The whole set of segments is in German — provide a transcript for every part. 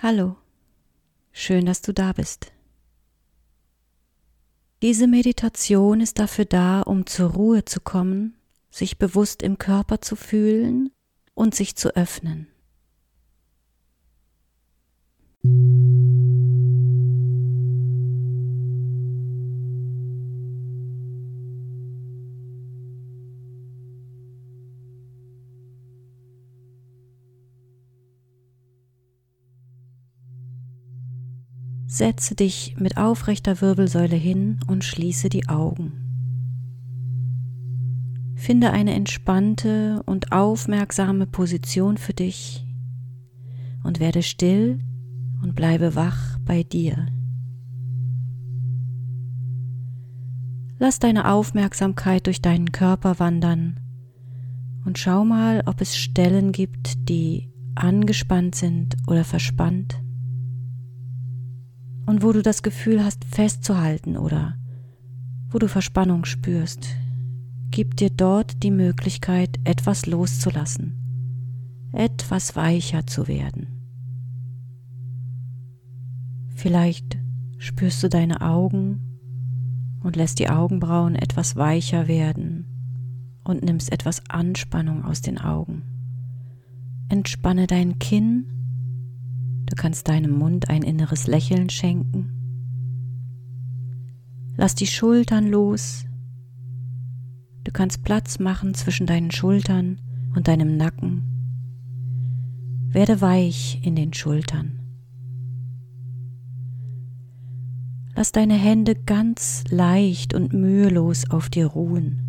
Hallo, schön, dass du da bist. Diese Meditation ist dafür da, um zur Ruhe zu kommen, sich bewusst im Körper zu fühlen und sich zu öffnen. Setze dich mit aufrechter Wirbelsäule hin und schließe die Augen. Finde eine entspannte und aufmerksame Position für dich und werde still und bleibe wach bei dir. Lass deine Aufmerksamkeit durch deinen Körper wandern und schau mal, ob es Stellen gibt, die angespannt sind oder verspannt und wo du das Gefühl hast, festzuhalten oder wo du Verspannung spürst, gib dir dort die Möglichkeit, etwas loszulassen, etwas weicher zu werden. Vielleicht spürst du deine Augen und lässt die Augenbrauen etwas weicher werden und nimmst etwas Anspannung aus den Augen. Entspanne dein Kinn Du kannst deinem Mund ein inneres Lächeln schenken. Lass die Schultern los. Du kannst Platz machen zwischen deinen Schultern und deinem Nacken. Werde weich in den Schultern. Lass deine Hände ganz leicht und mühelos auf dir ruhen.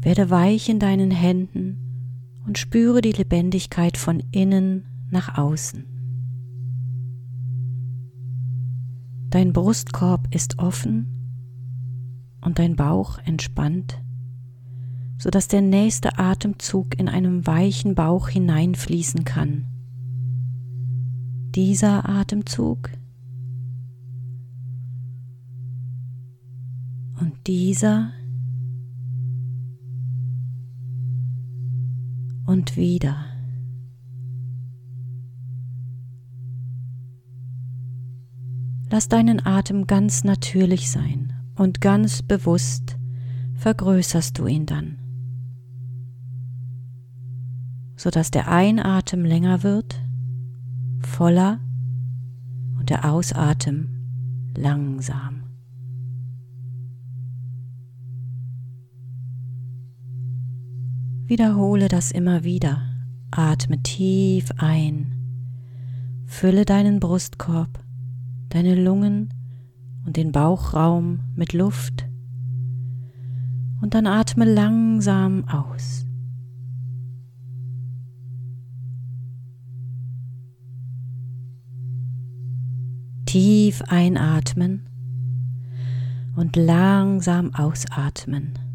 Werde weich in deinen Händen und spüre die Lebendigkeit von innen nach außen. Dein Brustkorb ist offen und dein Bauch entspannt, sodass der nächste Atemzug in einem weichen Bauch hineinfließen kann. Dieser Atemzug und dieser und wieder. Lass deinen Atem ganz natürlich sein und ganz bewusst vergrößerst du ihn dann, sodass der Einatmen länger wird, voller und der Ausatmen langsam. Wiederhole das immer wieder. Atme tief ein. Fülle deinen Brustkorb deine Lungen und den Bauchraum mit Luft und dann atme langsam aus. Tief einatmen und langsam ausatmen.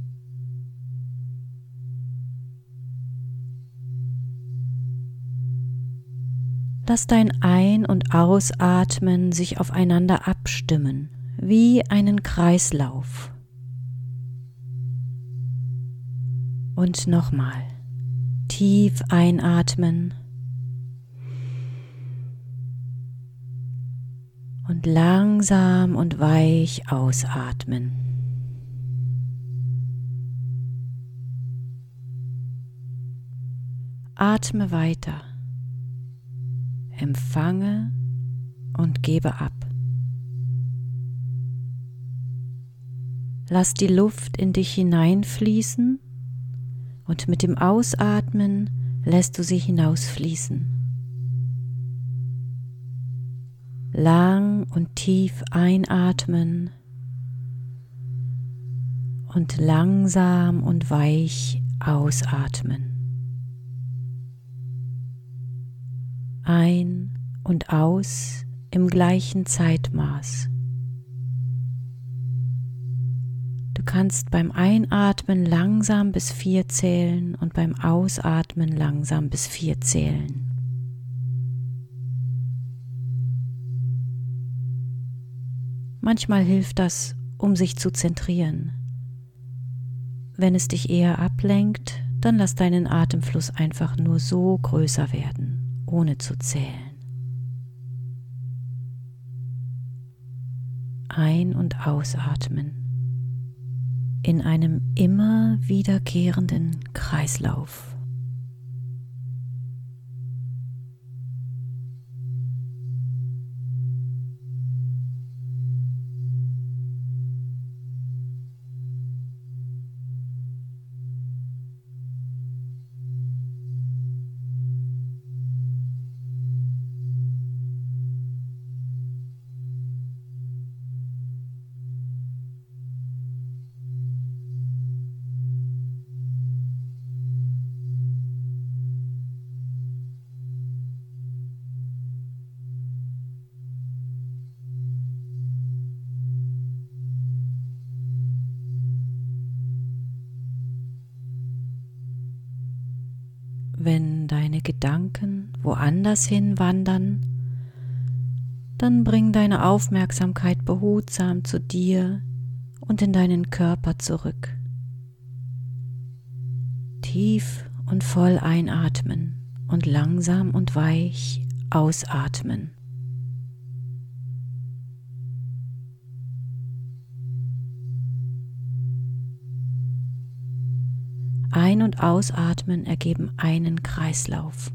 Lass dein Ein- und Ausatmen sich aufeinander abstimmen, wie einen Kreislauf. Und nochmal tief einatmen und langsam und weich ausatmen. Atme weiter empfange und gebe ab. Lass die Luft in dich hineinfließen und mit dem Ausatmen lässt du sie hinausfließen. Lang und tief einatmen und langsam und weich ausatmen. Ein und aus im gleichen Zeitmaß. Du kannst beim Einatmen langsam bis vier zählen und beim Ausatmen langsam bis vier zählen. Manchmal hilft das, um sich zu zentrieren. Wenn es dich eher ablenkt, dann lass deinen Atemfluss einfach nur so größer werden, ohne zu zählen. Ein- und ausatmen in einem immer wiederkehrenden Kreislauf. Wenn deine Gedanken woanders hin wandern, dann bring deine Aufmerksamkeit behutsam zu dir und in deinen Körper zurück. Tief und voll einatmen und langsam und weich ausatmen. Ein- und Ausatmen ergeben einen Kreislauf.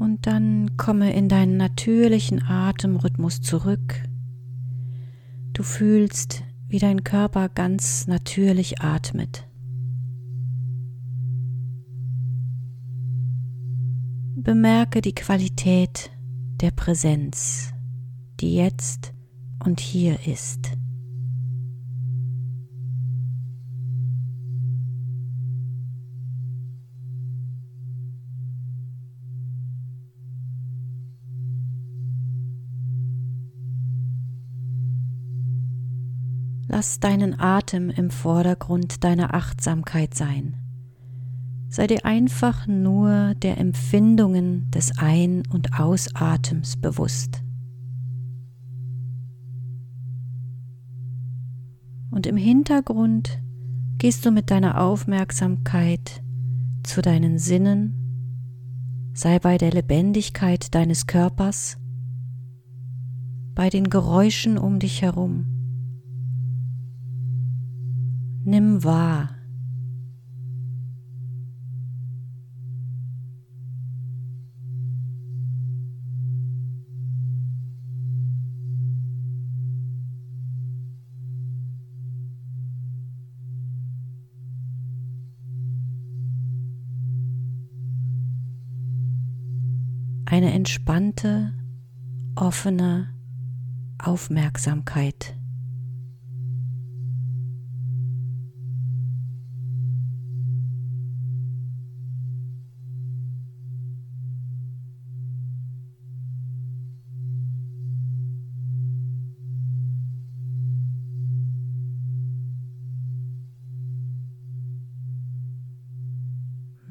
Und dann komme in deinen natürlichen Atemrhythmus zurück. Du fühlst, wie dein Körper ganz natürlich atmet. Bemerke die Qualität der Präsenz, die jetzt und hier ist. Lass deinen Atem im Vordergrund deiner Achtsamkeit sein. Sei dir einfach nur der Empfindungen des Ein- und Ausatems bewusst. Und im Hintergrund gehst du mit deiner Aufmerksamkeit zu deinen Sinnen, sei bei der Lebendigkeit deines Körpers, bei den Geräuschen um dich herum. Nimm wahr. Eine entspannte, offene Aufmerksamkeit.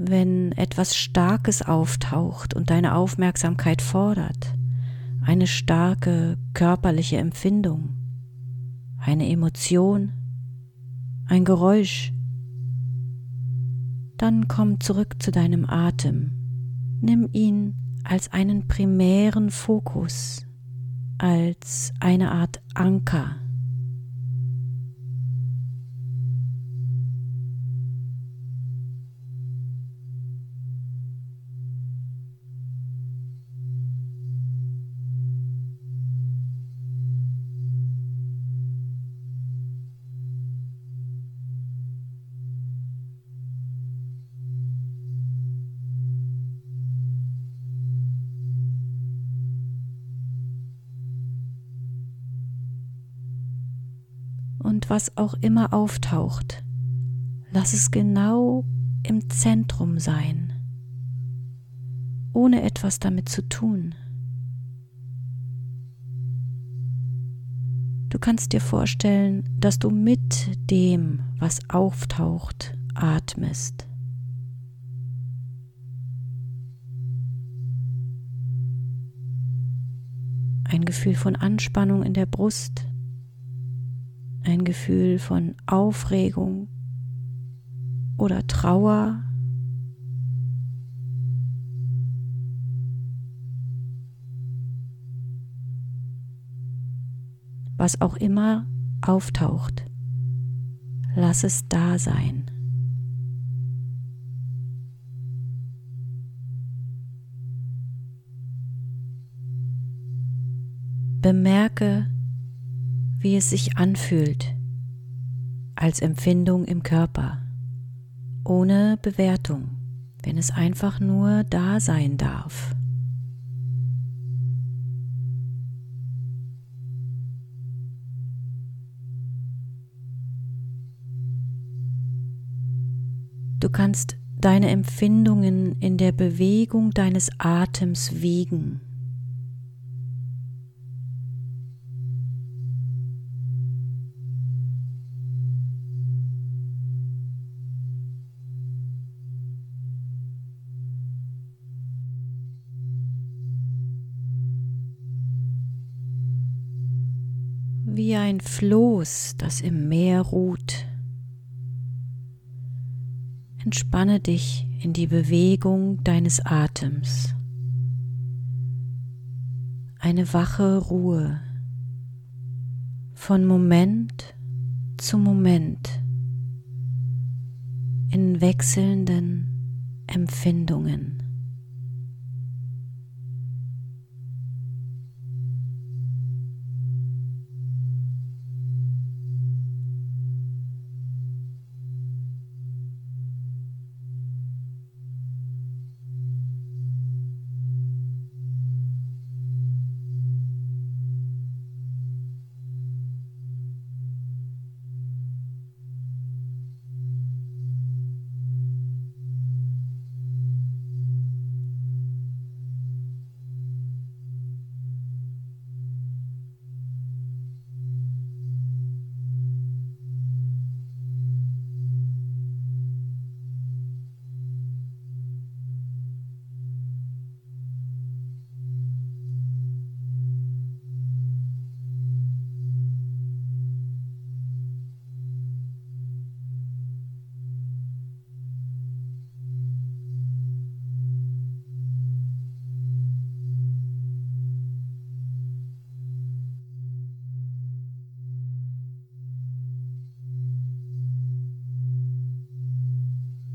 Wenn etwas Starkes auftaucht und deine Aufmerksamkeit fordert, eine starke körperliche Empfindung, eine Emotion, ein Geräusch, dann komm zurück zu deinem Atem, nimm ihn als einen primären Fokus, als eine Art Anker Und was auch immer auftaucht, lass es genau im Zentrum sein, ohne etwas damit zu tun. Du kannst dir vorstellen, dass du mit dem, was auftaucht, atmest. Ein Gefühl von Anspannung in der Brust, ein Gefühl von Aufregung oder Trauer was auch immer auftaucht, lass es da sein. Bemerke, wie es sich anfühlt als Empfindung im Körper, ohne Bewertung, wenn es einfach nur da sein darf. Du kannst deine Empfindungen in der Bewegung deines Atems wiegen. Wie Floß, das im Meer ruht. Entspanne dich in die Bewegung deines Atems. Eine wache Ruhe von Moment zu Moment in wechselnden Empfindungen.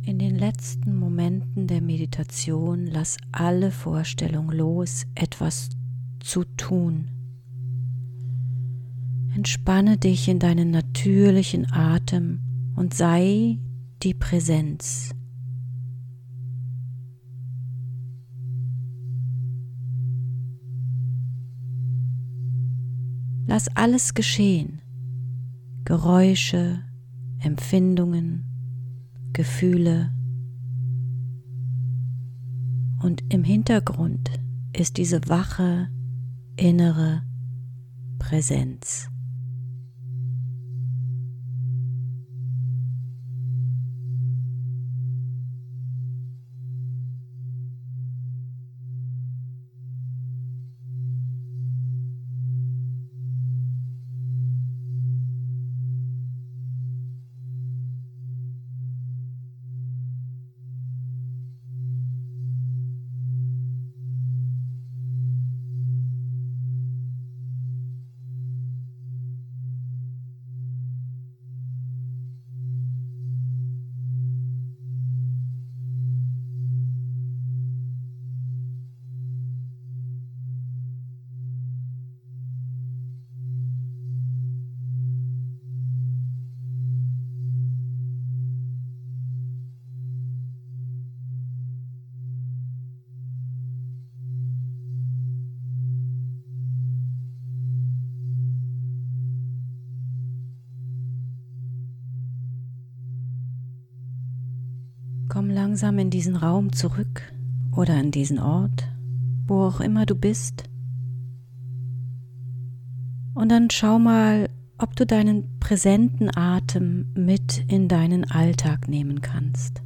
In den letzten Momenten der Meditation lass alle Vorstellung los, etwas zu tun. Entspanne dich in deinen natürlichen Atem und sei die Präsenz. Lass alles geschehen. Geräusche, Empfindungen, Gefühle. Und im Hintergrund ist diese wache innere Präsenz. Komm langsam in diesen Raum zurück oder an diesen Ort, wo auch immer du bist. Und dann schau mal, ob du deinen präsenten Atem mit in deinen Alltag nehmen kannst.